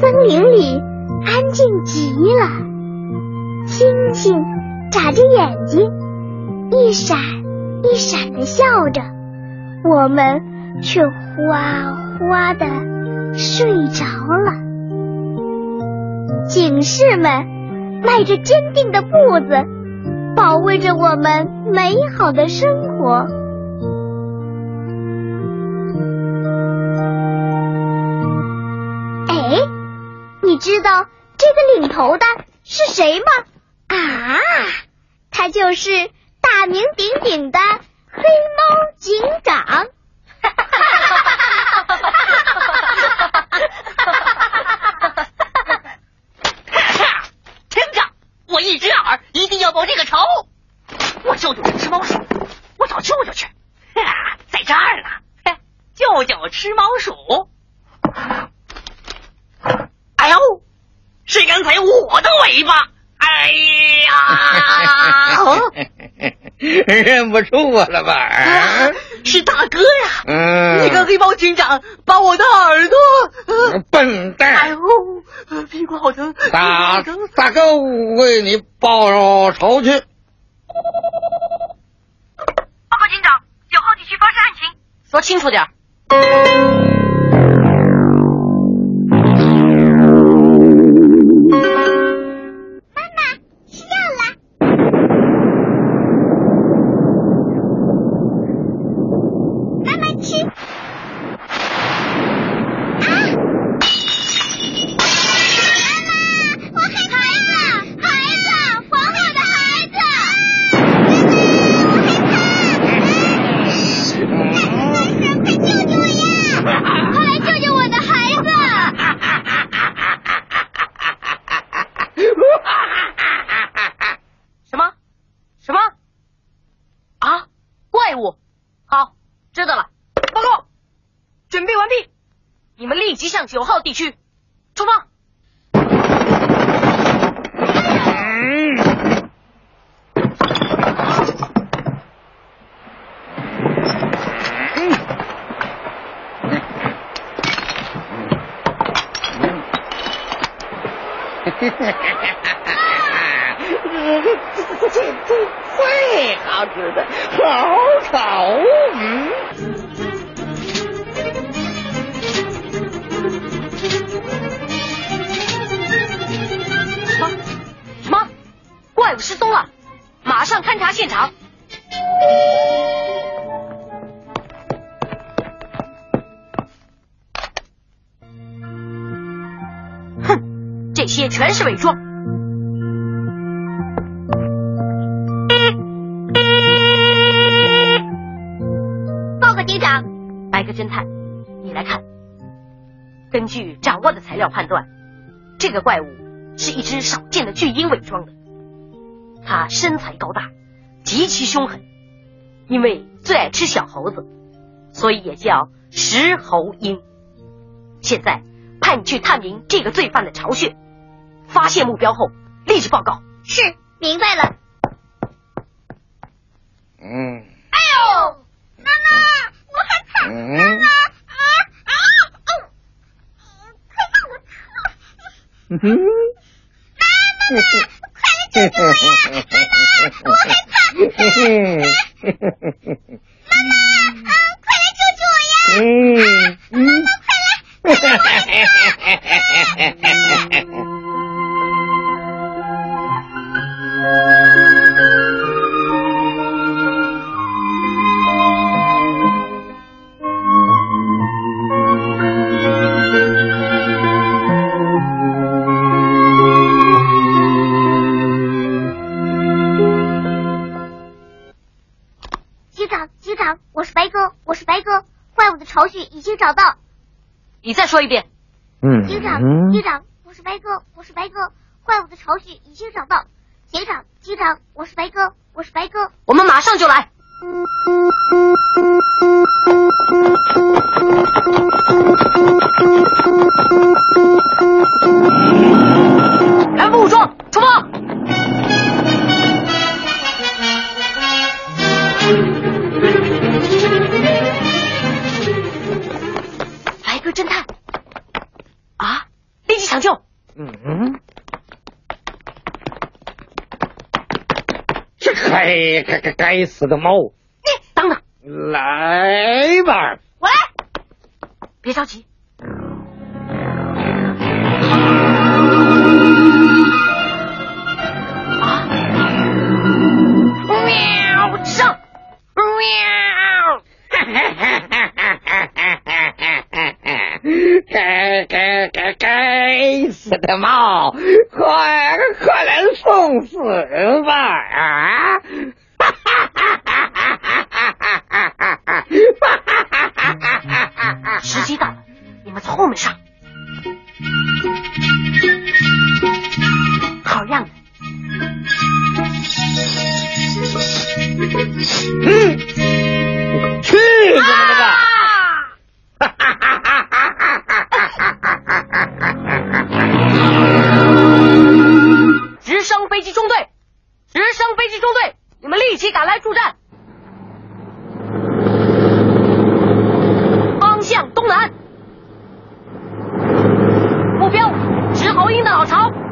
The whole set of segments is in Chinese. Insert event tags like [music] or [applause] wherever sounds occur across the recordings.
森林里安静极了，星星眨着眼睛，一闪一闪的笑着，我们却哗哗的睡着了。警士们迈着坚定的步子，保卫着我们美好的生活。知道这个领头的是谁吗？啊，他就是大名鼎鼎的黑猫警长。[laughs] 厅长，我一只耳一定要报这个仇。我救救吃猫鼠，我找舅舅去。在这儿呢，舅舅吃猫鼠。[laughs] [laughs] 哎呦，是刚才我的尾巴。哎呀！[laughs] [laughs] 认不出我了吧？啊，是大哥呀！嗯，那个黑猫警长把我的耳朵……笨蛋！哎呦，屁股好疼！大大哥为你报仇去。报告警长，九号地区发生案情，说清楚点。立即向九号地区，出发！这这最好吃的，好炒，嗯。怪物失踪了，马上勘察现场。哼，这些全是伪装。报告警长，白鸽侦探，你来看。根据掌握的材料判断，这个怪物是一只少见的巨鹰伪装的。它身材高大，极其凶狠，因为最爱吃小猴子，所以也叫石猴鹰。现在派你去探明这个罪犯的巢穴，发现目标后立即报告。是，明白了。嗯。哎呦，妈妈，我害怕。妈妈，啊啊哦，快 [laughs] 让我脱。妈妈，妈妈。救救我呀！妈妈，我害怕。妈妈，啊，快来救救我呀！嗯，妈妈，快来！哈哈哈哈哈哈！巢穴已经找到，你再说一遍。嗯，警长，警长，我是白鸽，我是白鸽，怪物的巢穴已经找到。警长，警长，我是白鸽，我是白鸽，我们马上就来。嗯，这该该该该死的猫！你等等，来吧，我来，别着急。大帽快快来送死吧。好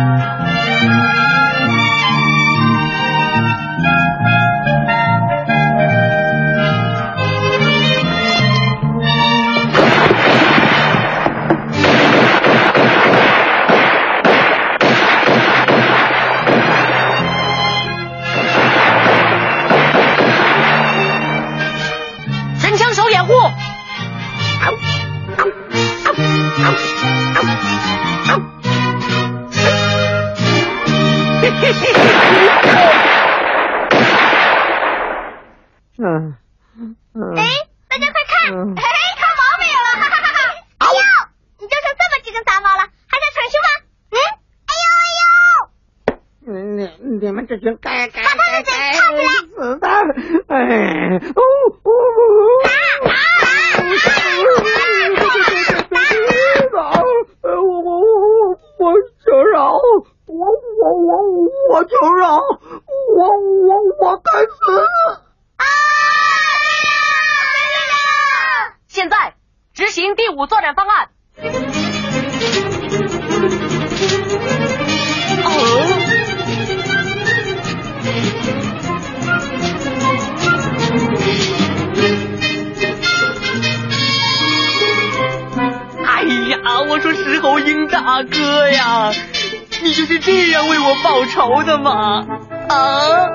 Thank you. 嘿，长毛没有了，哈哈哈哈！哎呦，你就剩这么几根杂毛了，还想逞凶吗？嗯，哎呦哎呦！你你你们这群干。呀，你就是这样为我报仇的吗？啊？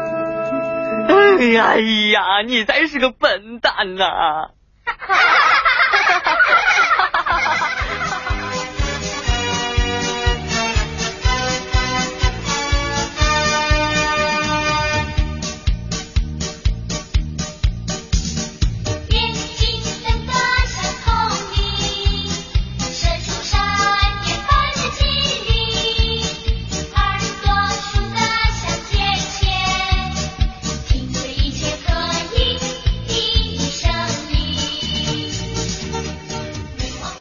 哎呀，哎呀，你才是个笨蛋呢。[laughs]